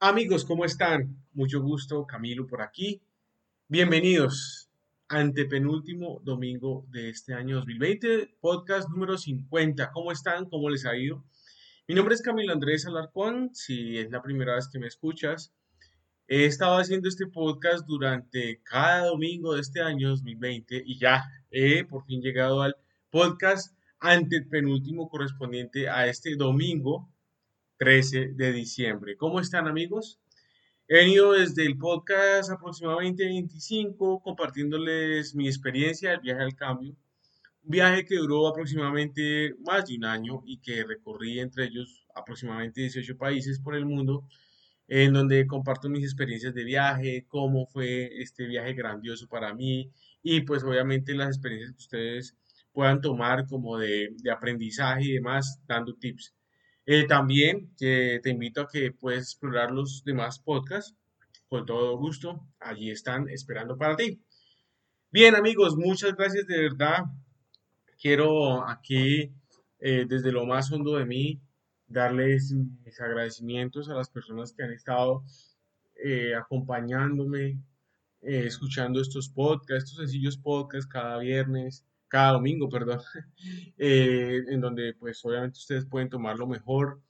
Amigos, ¿cómo están? Mucho gusto, Camilo por aquí. Bienvenidos ante penúltimo domingo de este año 2020, podcast número 50. ¿Cómo están? ¿Cómo les ha ido? Mi nombre es Camilo Andrés Alarcón. Si es la primera vez que me escuchas, he estado haciendo este podcast durante cada domingo de este año 2020 y ya he por fin llegado al podcast ante penúltimo correspondiente a este domingo 13 de diciembre. ¿Cómo están amigos? He venido desde el podcast aproximadamente 25 compartiéndoles mi experiencia del viaje al cambio. Un viaje que duró aproximadamente más de un año y que recorrí entre ellos aproximadamente 18 países por el mundo, en donde comparto mis experiencias de viaje, cómo fue este viaje grandioso para mí y pues obviamente las experiencias que ustedes puedan tomar como de, de aprendizaje y demás, dando tips. Eh, también te invito a que puedas explorar los demás podcasts con todo gusto. Allí están esperando para ti. Bien amigos, muchas gracias de verdad. Quiero aquí eh, desde lo más hondo de mí darles mis agradecimientos a las personas que han estado eh, acompañándome, escuchando estos podcasts, estos sencillos podcasts cada viernes cada domingo, perdón, eh, en donde pues obviamente ustedes pueden tomar lo mejor,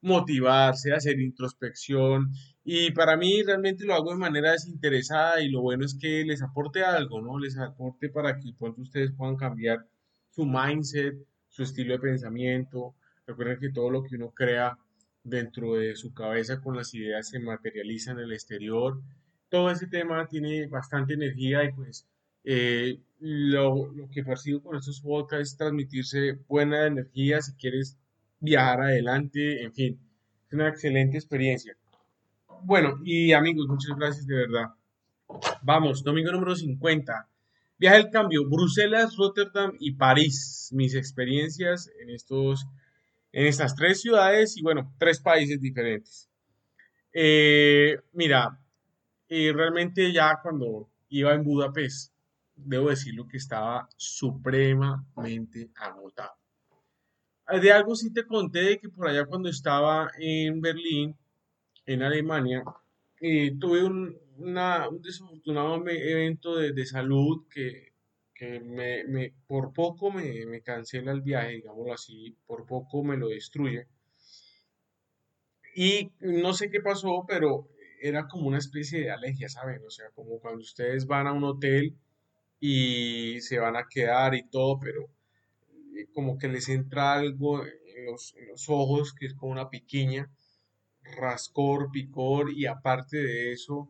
motivarse, hacer introspección y para mí realmente lo hago de manera desinteresada y lo bueno es que les aporte algo, ¿no? Les aporte para que pronto ustedes puedan cambiar su mindset, su estilo de pensamiento. Recuerden que todo lo que uno crea dentro de su cabeza con las ideas se materializa en el exterior. Todo ese tema tiene bastante energía y pues eh, lo, lo, que percibo con estos podcasts es transmitirse buena energía si quieres viajar adelante, en fin, es una excelente experiencia. Bueno, y amigos, muchas gracias de verdad. Vamos, domingo número 50. Viaje al cambio, Bruselas, Rotterdam y París. Mis experiencias en, estos, en estas tres ciudades y bueno, tres países diferentes. Eh, mira, eh, realmente ya cuando iba en Budapest, debo decirlo que estaba supremamente agotado. De algo sí te conté de que por allá cuando estaba en Berlín, en Alemania, eh, tuve un, desafortunado evento de, salud que, me, por poco me, me, cancela el viaje, digámoslo así, por poco me lo destruye. Y no sé qué pasó, pero era como una especie de alergia, ¿saben? O sea, como cuando ustedes van a un hotel y se van a quedar y todo, pero eh, como que les entra algo en los, ojos, que es como una piquiña, rascor, picor y aparte de eso,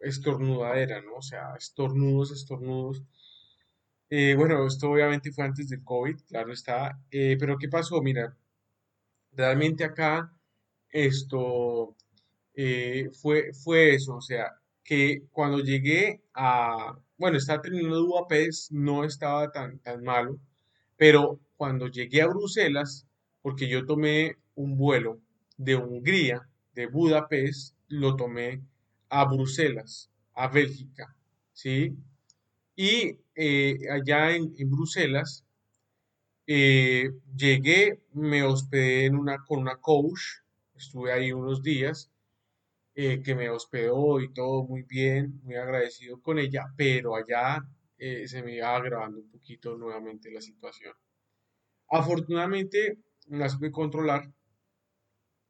estornudadera, ¿no? O sea, estornudos, estornudos. Eh, bueno, esto obviamente fue antes del COVID, claro está, eh, pero ¿qué pasó? Mira, realmente acá esto fue, fue eso, o sea, que cuando llegué a, bueno, estaba terminando Budapest, no estaba tan, tan malo, pero cuando llegué a Bruselas, porque yo tomé un vuelo de Hungría, de Budapest, lo tomé a Bruselas, a Bélgica, ¿sí? Y eh, allá en, Bruselas, eh, llegué, me hospedé en una, con una coach, estuve ahí unos días, eh, que me hospedó y todo muy bien, muy agradecido con ella, pero allá eh, se me iba agravando un poquito nuevamente la situación. Afortunadamente la supe controlar.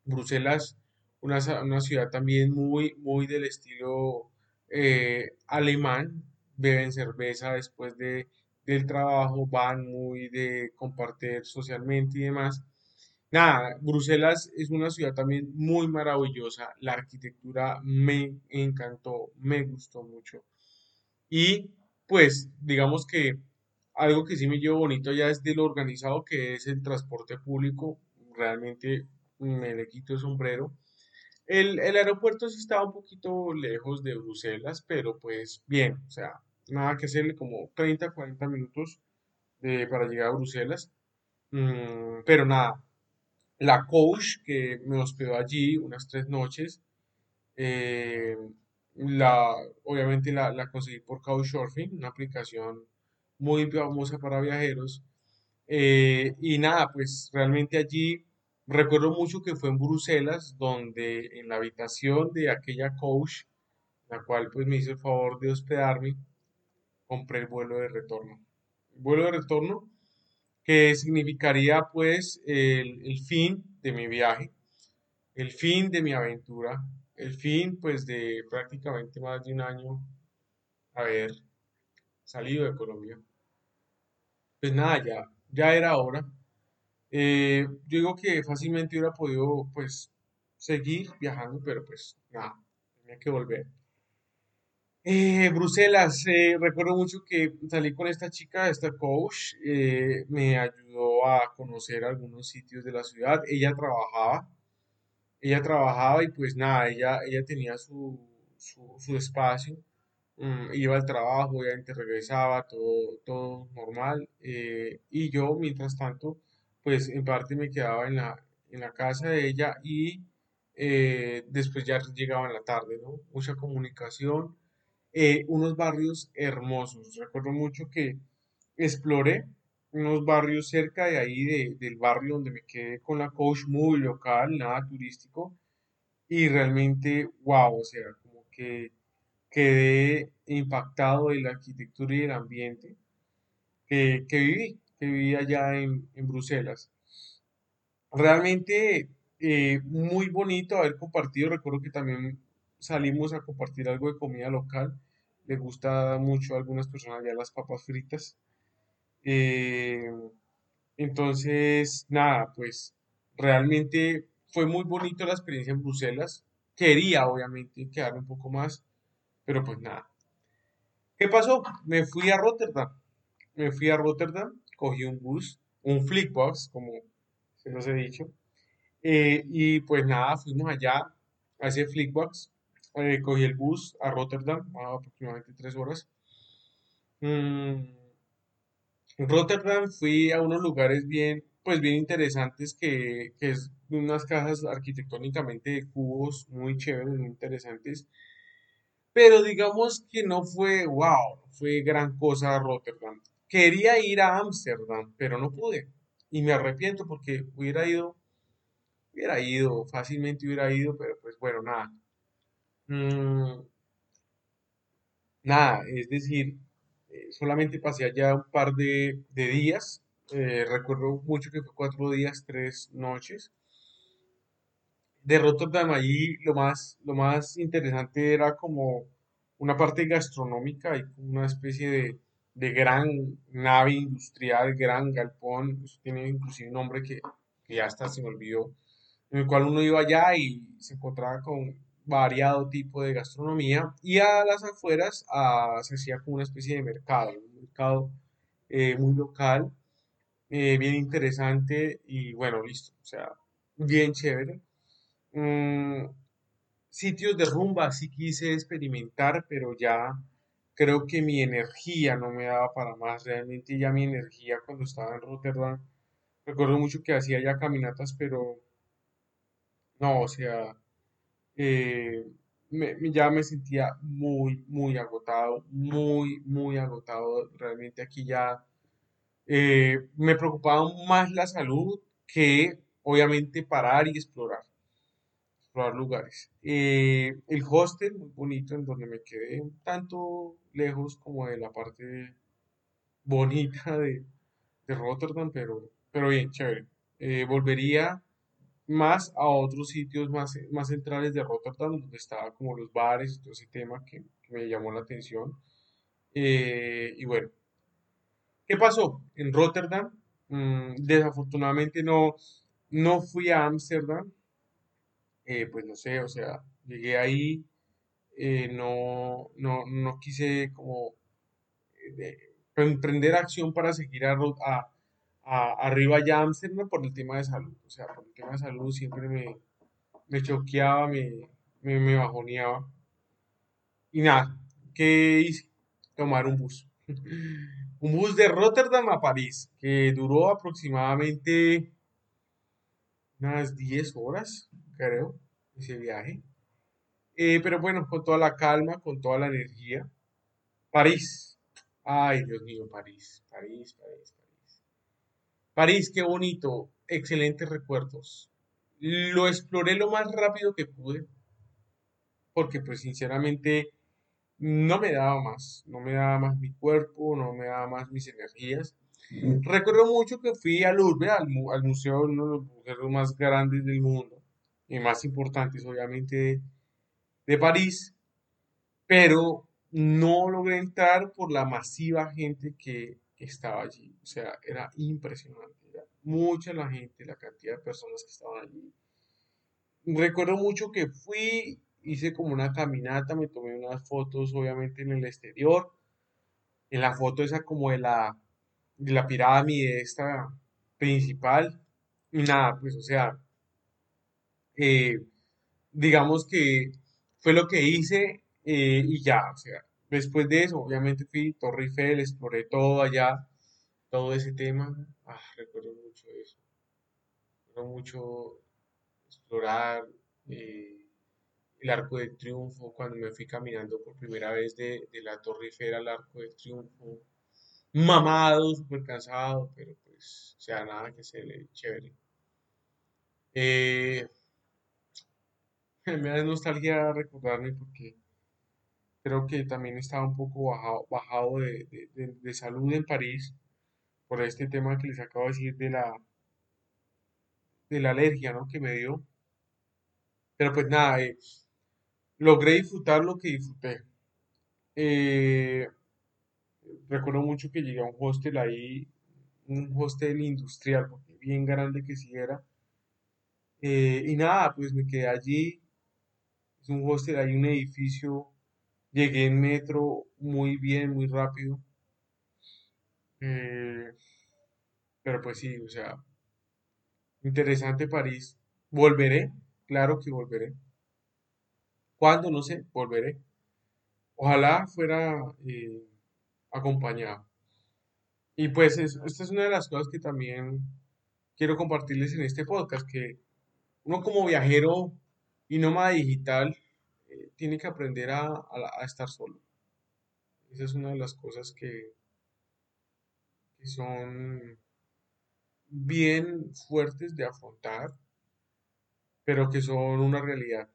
Bruselas, una, una, ciudad también muy, muy del estilo eh, alemán, beben cerveza después de, del trabajo, van muy de compartir socialmente y demás. Nada, Bruselas es una ciudad también muy maravillosa. La arquitectura me encantó, me gustó mucho. Y pues digamos que algo que sí me llevo bonito ya es de lo organizado que es el transporte público. Realmente me le quito el sombrero. El, aeropuerto sí estaba un poquito lejos de Bruselas, pero pues bien, o sea, nada que hacerle como 30, 40 minutos para llegar a Bruselas. Mm, pero nada, la coach que me hospedó allí unas tres noches, eh, la, obviamente la, la, conseguí por Couchsurfing, una aplicación muy famosa para viajeros. Eh, y nada, pues realmente allí Recuerdo mucho que fue en Bruselas, donde en la habitación de aquella coach, la cual pues me hizo el favor de hospedarme, compré el vuelo de retorno. El vuelo de retorno que significaría pues el, el fin de mi viaje, el fin de mi aventura, el fin pues de prácticamente más de un año haber salido de Colombia. Pues nada, ya, ya era hora. Eh, yo digo que fácilmente hubiera podido pues seguir viajando, pero pues nada, tenía que volver. Eh, Bruselas, eh, recuerdo mucho que salí con esta chica, esta coach, eh, me ayudó a conocer algunos sitios de la ciudad. Ella trabajaba, ella trabajaba y pues nada, ella, ella tenía su, su, espacio, mm, iba al trabajo, obviamente regresaba, todo, todo normal. eh, y yo, mientras tanto, pues en parte me quedaba en la, en la casa de ella y eh, después ya llegaba en la tarde, ¿no? Mucha comunicación eh, unos barrios hermosos. Recuerdo mucho que exploré unos barrios cerca de ahí, de- del barrio donde me quedé con la coach, muy local, nada turístico, y realmente, wow, o sea, como que quedé impactado de la arquitectura y del ambiente que, que viví, que viví allá en, en Bruselas. Realmente eh, muy bonito haber compartido. Recuerdo que también salimos a compartir algo de comida local. Le gusta mucho a algunas personas ya las papas fritas. Eh, entonces, nada, pues realmente fue muy bonito la experiencia en Bruselas. Quería, obviamente, quedarme un poco más, pero pues nada. ¿Qué pasó? Me fui a Rotterdam. Me fui a Rotterdam, cogí un bus, un Flixbus, como se los he dicho. Eh, y pues nada, fuimos allá a ese Flixbus. Eh, cogí el bus a Rotterdam, a aproximadamente tres horas. Mm, en Rotterdam fui a unos lugares bien, pues bien interesantes que, que es unas casas arquitectónicamente de cubos muy chéveres, muy interesantes. Pero digamos que no fue, wow, fue gran cosa Rotterdam. Quería ir a Ámsterdam, pero no pude. Y me arrepiento porque hubiera ido, hubiera ido, fácilmente hubiera ido, pero pues bueno, nada. Mm, nada, es decir, eh, solamente pasé allá un par de, de días. eh, recuerdo mucho que fue cuatro días, tres noches. De Rotterdam allí lo más, lo más interesante era como una parte gastronómica, hay una especie de, de gran nave industrial, gran galpón, eso tiene inclusive un nombre que, que ya hasta se me olvidó, en el cual uno iba allá y se encontraba con variado tipo de gastronomía y a las afueras ah, se hacía como una especie de mercado, un mercado eh, muy local, eh, bien interesante y bueno, listo, o sea, bien chévere. Mm, sitios de rumba sí quise experimentar, pero ya creo que mi energía no me daba para más. Realmente ya mi energía cuando estaba en Rotterdam, recuerdo mucho que hacía ya caminatas, pero no, o sea, eh, me- ya me sentía muy, muy agotado, muy, muy agotado. Realmente aquí ya eh, me preocupaba más la salud que obviamente parar y explorar. explorar lugares. Eh, el hostel, muy bonito, en donde me quedé un tanto lejos como de la parte bonita de, de Rotterdam, pero, pero bien, chévere. Eh, volvería más a otros sitios más, más centrales de Rotterdam, donde estaba como los bares y todo ese tema que, me llamó la atención. Eh, y bueno, ¿qué pasó? En Rotterdam, mm, desafortunadamente no, no fui a Ámsterdam, eh, pues no sé, o sea, llegué ahí eh, no, no, no quise como de- emprender acción para seguir a, a- arriba ya a Ámsterdam por el tema de salud. O sea, por el tema de salud siempre me, me choqueaba, me, me, me bajoneaba. Y nada, ¿qué hice? Tomar un bus. Un bus de Rotterdam a París, que duró aproximadamente unas 10 horas, creo, ese viaje. Eh, pero bueno, con toda la calma, con toda la energía. París. Ay, Dios mío, París, París, París, París. Qué bonito, excelentes recuerdos. lo exploré lo más rápido que pude, porque pues sinceramente no me daba más, no me daba más mi cuerpo, no me daba más mis energías. Recuerdo mucho que fui al al, al museo, uno de los museos más grandes del mundo y más importantes, obviamente, de París, pero no logré entrar por la masiva gente que estaba allí. O sea, era impresionante. Mucha la gente, la cantidad de personas que estaban allí. Recuerdo mucho que fui, hice como una caminata, me tomé unas fotos, obviamente, en el exterior. En la foto esa como de la, de la pirámide esta principal. Y nada, pues, o sea, eh, digamos que fue lo que hice eh, y ya, o sea, después de eso, obviamente fui Torre Eiffel, exploré todo allá, todo ese tema. Ah, recuerdo mucho eso. Recuerdo mucho explorar eh, el Arco de Triunfo cuando me fui caminando por primera vez de, de la Torre Eiffel al Arco de Triunfo. Mamado, súper cansado, pero pues, o sea, nada que se le chévere. Eh, me da nostalgia recordarme porque creo que también estaba un poco bajado, bajado de, de- de salud en París por este tema que les acabo de decir de la, de la alergia, ¿no? que me dio. Pero pues nada, eh, logré disfrutar lo que disfruté. Eh, recuerdo mucho que llegué a un hostel ahí, un hostel industrial, porque bien grande que sí era. Eh, y nada, pues me quedé allí. Es un hostel, hay un edificio. Llegué en metro muy bien, muy rápido. Eh, pero pues sí, o sea, interesante París. Volveré, claro que volveré. ¿Cuándo? No sé, volveré. Ojalá fuera eh, acompañado. Y pues es- esta es una de las cosas que también quiero compartirles en este podcast, que uno como viajero y nómada digital eh, tiene que aprender a, a estar solo. Esa es una de las cosas que, son bien fuertes de afrontar, pero que son una realidad.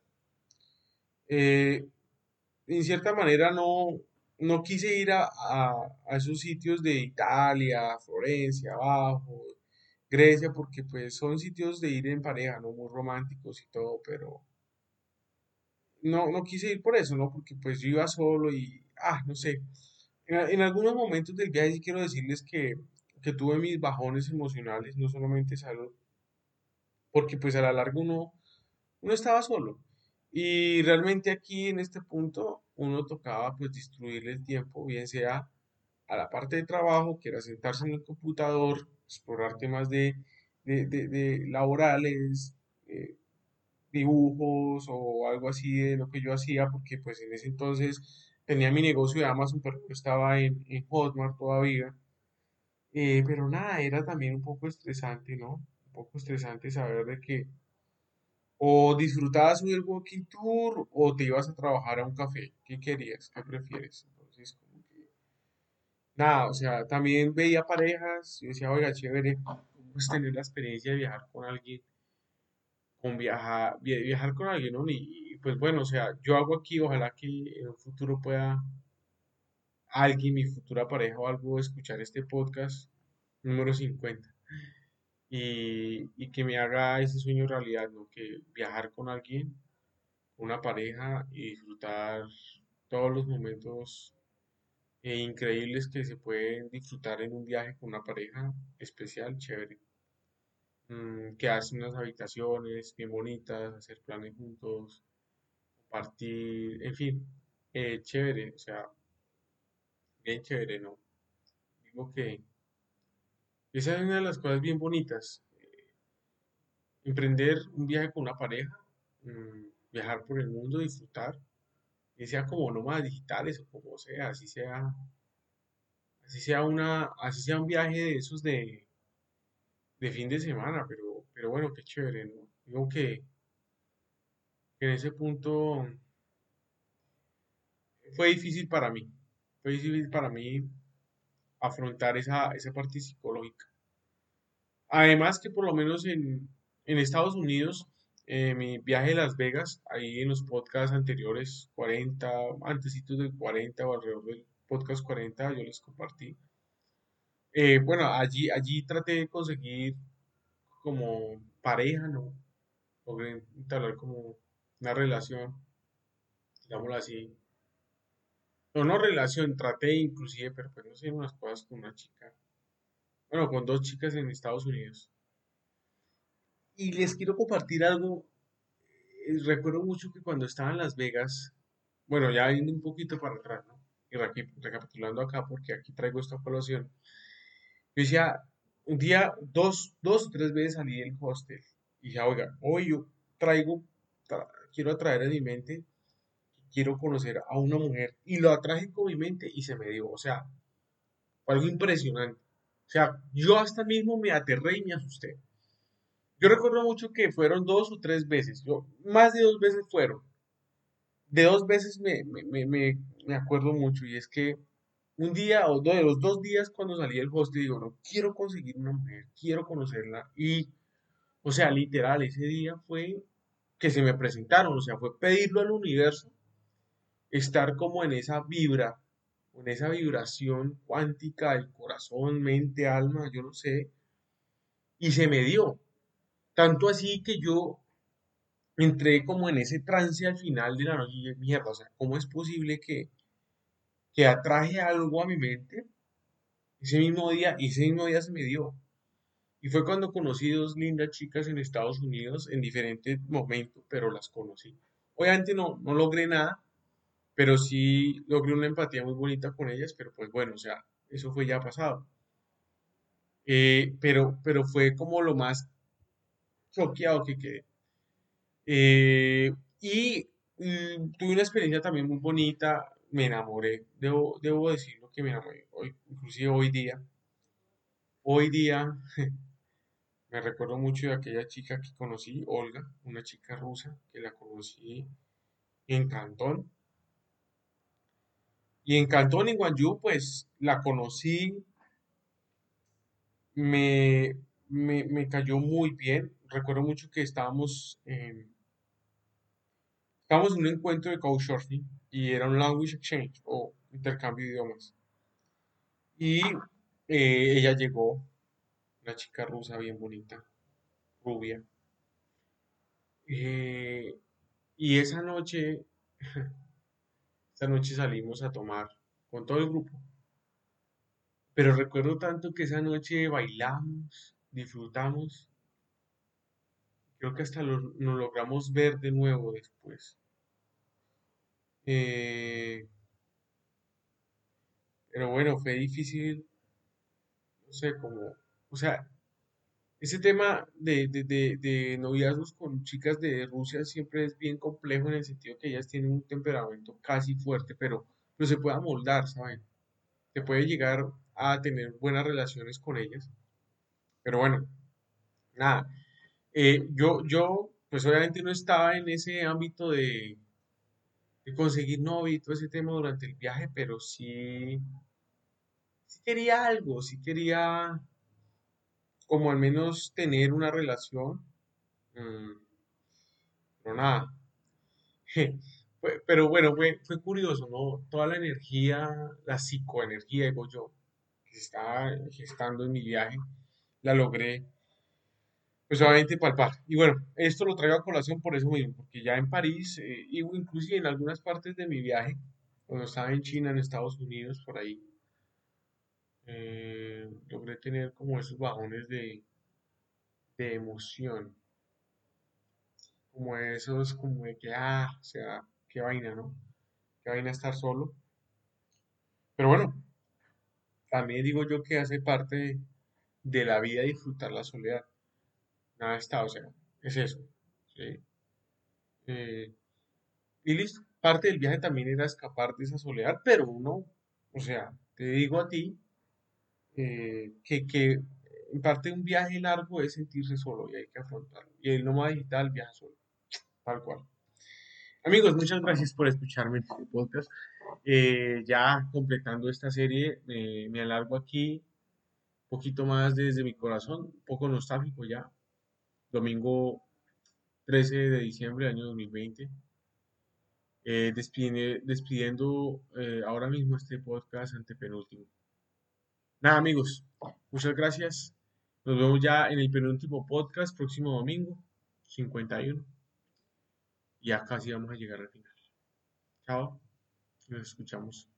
Eh, en cierta manera no, no quise ir a, a- a esos sitios de Italia, Florencia, abajo, Grecia, porque pues son sitios de ir en pareja, ¿no? Muy románticos y todo, pero no, no quise ir por eso, ¿no? Porque pues yo iba solo y, ah, no sé. En, algunos momentos del viaje sí quiero decirles que, que tuve mis bajones emocionales, no solamente salud, porque pues a la larga uno, estaba solo. Y realmente aquí en este punto uno tocaba pues distribuirle el tiempo, bien sea a la parte de trabajo, que era sentarse en el computador, explorar temas de, de, de- de laborales, eh, dibujos o algo así de lo que yo hacía, porque pues en ese entonces tenía mi negocio de Amazon, pero estaba en, en Hotmart todavía. Eh, pero nada, era también un poco estresante, ¿no? Un poco estresante saber de que o disfrutabas del walking tour o te ibas a trabajar a un café. ¿Qué querías? ¿Qué prefieres? Entonces, como que, nada, o sea, también veía parejas y decía, oiga, chévere, cómo es tener la experiencia de viajar con alguien, con viajar, via- viajar con alguien. Y, pues bueno, o sea, yo hago aquí, ojalá que en un futuro pueda alguien, mi futura pareja o algo, escuchar este podcast número 50 y, y que me haga ese sueño realidad, ¿no? Que viajar con alguien, una pareja y disfrutar todos los momentos increíbles que se pueden disfrutar en un viaje con una pareja especial, chévere. Mm, quedarse en unas habitaciones bien bonitas, hacer planes juntos, compartir, en fin, eh, chévere, o sea, bien chévere, ¿no? Digo que esa es una de las cosas bien bonitas. Emprender un viaje con una pareja, mm, viajar por el mundo, disfrutar, y sea como nómadas digitales o como sea, así sea, así sea una, así sea un viaje de esos de, de fin de semana, pero, pero bueno, qué chévere, ¿no? Digo que, en ese punto fue difícil para mí, fue difícil para mí afrontar esa, esa parte psicológica. Además que por lo menos en, en Estados Unidos eh, mi viaje a Las Vegas, ahí en los podcasts anteriores, 40, antesitos del 40 o alrededor del podcast 40, yo les compartí. Eh, bueno, allí, allí traté de conseguir como pareja, ¿no? Logré entablar como una relación, digámoslo así. No, no relación, traté inclusive, pero pues no sé, unas cosas con una chica. Bueno, con dos chicas en Estados Unidos. Y les quiero compartir algo. eh, Recuerdo mucho que cuando estaba en Las Vegas, bueno, ya yendo un poquito para atrás, ¿no? Y recapitulando acá, porque aquí traigo esta colación. Yo decía, un día, dos, dos o tres veces salí del hostel. Y dije, oiga, hoy yo traigo, tra- quiero atraer a mi mente, quiero conocer a una mujer. Y lo atraje con mi mente y se me dio. O sea, fue algo impresionante. O sea, yo hasta mismo me aterré y me asusté. Yo recuerdo mucho que fueron dos o tres veces. Yo, más de dos veces fueron. De dos veces me, me, me- me acuerdo mucho. Y es que un día o dos de los dos días cuando salí del hostel, digo, no, quiero conseguir una mujer, quiero conocerla. Y, o sea, literal, ese día fue que se me presentaron. O sea, fue pedirlo al universo, estar como en esa vibra, en esa vibración cuántica del corazón, mente, alma, yo no sé. Y se me dio. Tanto así que yo entré como en ese trance al final de la noche y dije, mierda, o sea, ¿cómo es posible que, que atraje algo a mi mente ese mismo día y ese mismo día se me dio? Y fue cuando conocí dos lindas chicas en Estados Unidos en diferentes momentos, pero las conocí. Obviamente no, no logré nada, pero sí logré una empatía muy bonita con ellas, pero pues bueno, o sea, eso fue ya pasado. Eh, pero, pero fue como lo más choqueado que quedé. Eh, y mm, tuve una experiencia también muy bonita, me enamoré, debo, debo decirlo que me enamoré, hoy, inclusive hoy día, hoy día me recuerdo mucho de aquella chica que conocí, Olga, una chica rusa que la conocí en Cantón, y en Cantón, en Guangzhou, pues la conocí, me, me, me cayó muy bien, recuerdo mucho que estábamos en, estábamos en un encuentro de Couchsurfing y era un language exchange o intercambio de idiomas. Y eh, ella llegó, una chica rusa bien bonita, rubia. eh, y esa noche, esa noche salimos a tomar con todo el grupo. Pero recuerdo tanto que esa noche bailamos, disfrutamos. Creo que hasta lo- logramos ver de nuevo después. Eh, pero bueno, fue difícil, no sé, como, o sea, Ese tema de, de, de, de noviazgos con chicas de Rusia siempre es bien complejo en el sentido que ellas tienen un temperamento casi fuerte, pero, pero se puede amoldar, ¿saben? Se puede llegar a tener buenas relaciones con ellas. Pero bueno, nada. Eh, yo, yo, pues obviamente no estaba en ese ámbito de, conseguir novio y todo ese tema durante el viaje, pero sí, quería algo, sí quería como al menos tener una relación. mm, pero nada, pero bueno, fue, fue curioso, ¿no? Toda la energía, la psicoenergía, digo yo, que se estaba gestando en mi viaje, la logré, pues obviamente palpar. Y bueno, esto lo traigo a colación por eso mismo, porque ya en París, eh, y inclusive en algunas partes de mi viaje, cuando estaba en China, en Estados Unidos, por ahí, eh, logré tener como esos bajones de, de emoción, como esos, como de que, ah, o sea, qué vaina, ¿no? Qué vaina estar solo. Pero bueno, También digo yo que hace parte de la vida disfrutar la soledad. Nada está, o sea, es eso. ¿sí? Eh, y listo. Parte del viaje también era escapar de esa soledad, pero uno, o sea, te digo a ti eh, que, que en parte un viaje largo es sentirse solo y hay que afrontarlo. Y el nómada digital viaja solo, tal cual. Amigos, muchas gracias por escucharme en este podcast. Eh, ya completando esta serie, me alargo aquí un poquito más desde mi corazón, un poco nostálgico ya. Domingo 13 de diciembre del año 2020. Eh, despidiendo eh, ahora mismo este podcast antepenúltimo. Nada, amigos, muchas gracias. Nos vemos ya en el penúltimo podcast, próximo domingo, 51. Y ya casi vamos a llegar al final. Chao, nos escuchamos.